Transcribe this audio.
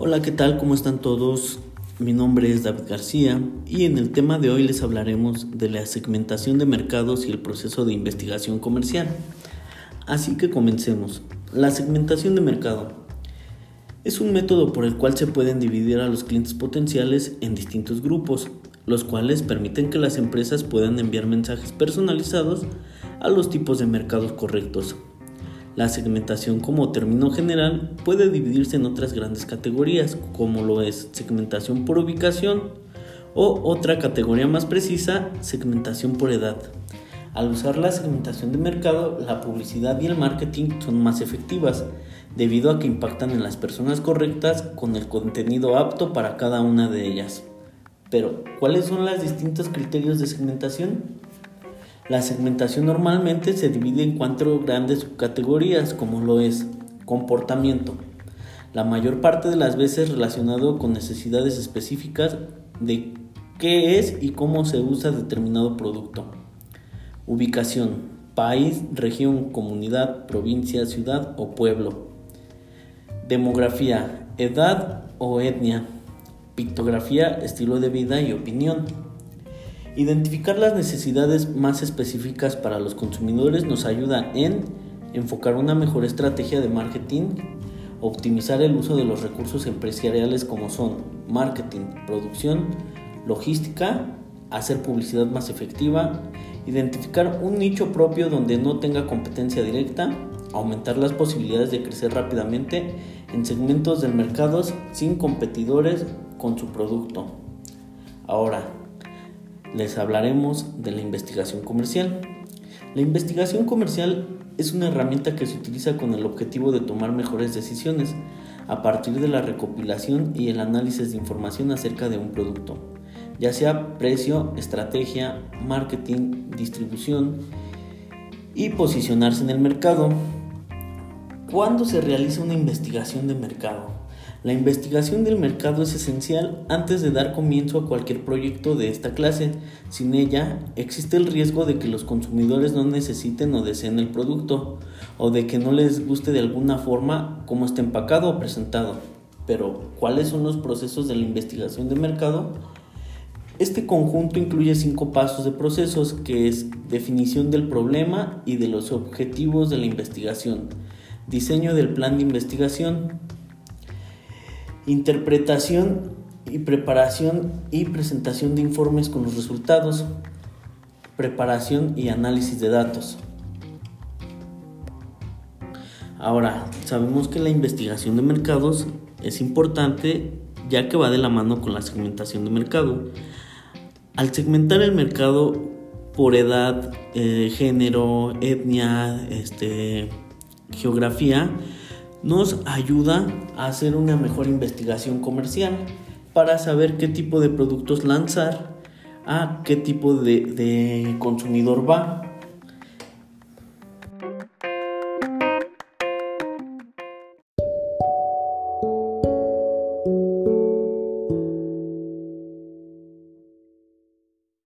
Hola, ¿qué tal? ¿Cómo están todos? Mi nombre es David García y en el tema de hoy les hablaremos de la segmentación de mercados y el proceso de investigación comercial. Así que comencemos. La segmentación de mercado es un método por el cual se pueden dividir a los clientes potenciales en distintos grupos, los cuales permiten que las empresas puedan enviar mensajes personalizados a los tipos de mercados correctos la segmentación como término general puede dividirse en otras grandes categorías, como lo es segmentación por ubicación o otra categoría más precisa, segmentación por edad. Al usar la segmentación de mercado, la publicidad y el marketing son más efectivas, debido a que impactan en las personas correctas con el contenido apto para cada una de ellas. Pero, ¿cuáles son los distintos criterios de segmentación? La segmentación normalmente se divide en cuatro grandes subcategorías, como lo es comportamiento, la mayor parte de las veces relacionado con necesidades específicas de qué es y cómo se usa determinado producto. Ubicación, país, región, comunidad, provincia, ciudad o pueblo. Demografía, edad o etnia. Pictografía, estilo de vida y opinión. Identificar las necesidades más específicas para los consumidores nos ayuda en enfocar una mejor estrategia de marketing, optimizar el uso de los recursos empresariales como son marketing, producción, logística, hacer publicidad más efectiva, identificar un nicho propio donde no tenga competencia directa, aumentar las posibilidades de crecer rápidamente en segmentos del mercado sin competidores con su producto. Ahora, les hablaremos de la investigación comercial. La investigación comercial es una herramienta que se utiliza con el objetivo de tomar mejores decisiones a partir de la recopilación y el análisis de información acerca de un producto, ya sea precio, estrategia, marketing, distribución y posicionarse en el mercado. ¿Cuándo se realiza una investigación de mercado? La investigación del mercado es esencial antes de dar comienzo a cualquier proyecto de esta clase. Sin ella, existe el riesgo de que los consumidores no necesiten o deseen el producto, o de que no les guste de alguna forma cómo está empacado o presentado. Pero, ¿cuáles son los procesos de la investigación de mercado? Este conjunto incluye cinco pasos de procesos, que es definición del problema y de los objetivos de la investigación, diseño del plan de investigación, interpretación y preparación y presentación de informes con los resultados, preparación y análisis de datos. Ahora, sabemos que la investigación de mercados es importante ya que va de la mano con la segmentación de mercado. Al segmentar el mercado por edad, eh, género, etnia, este, geografía, nos ayuda a hacer una mejor investigación comercial para saber qué tipo de productos lanzar, a qué tipo de, consumidor va.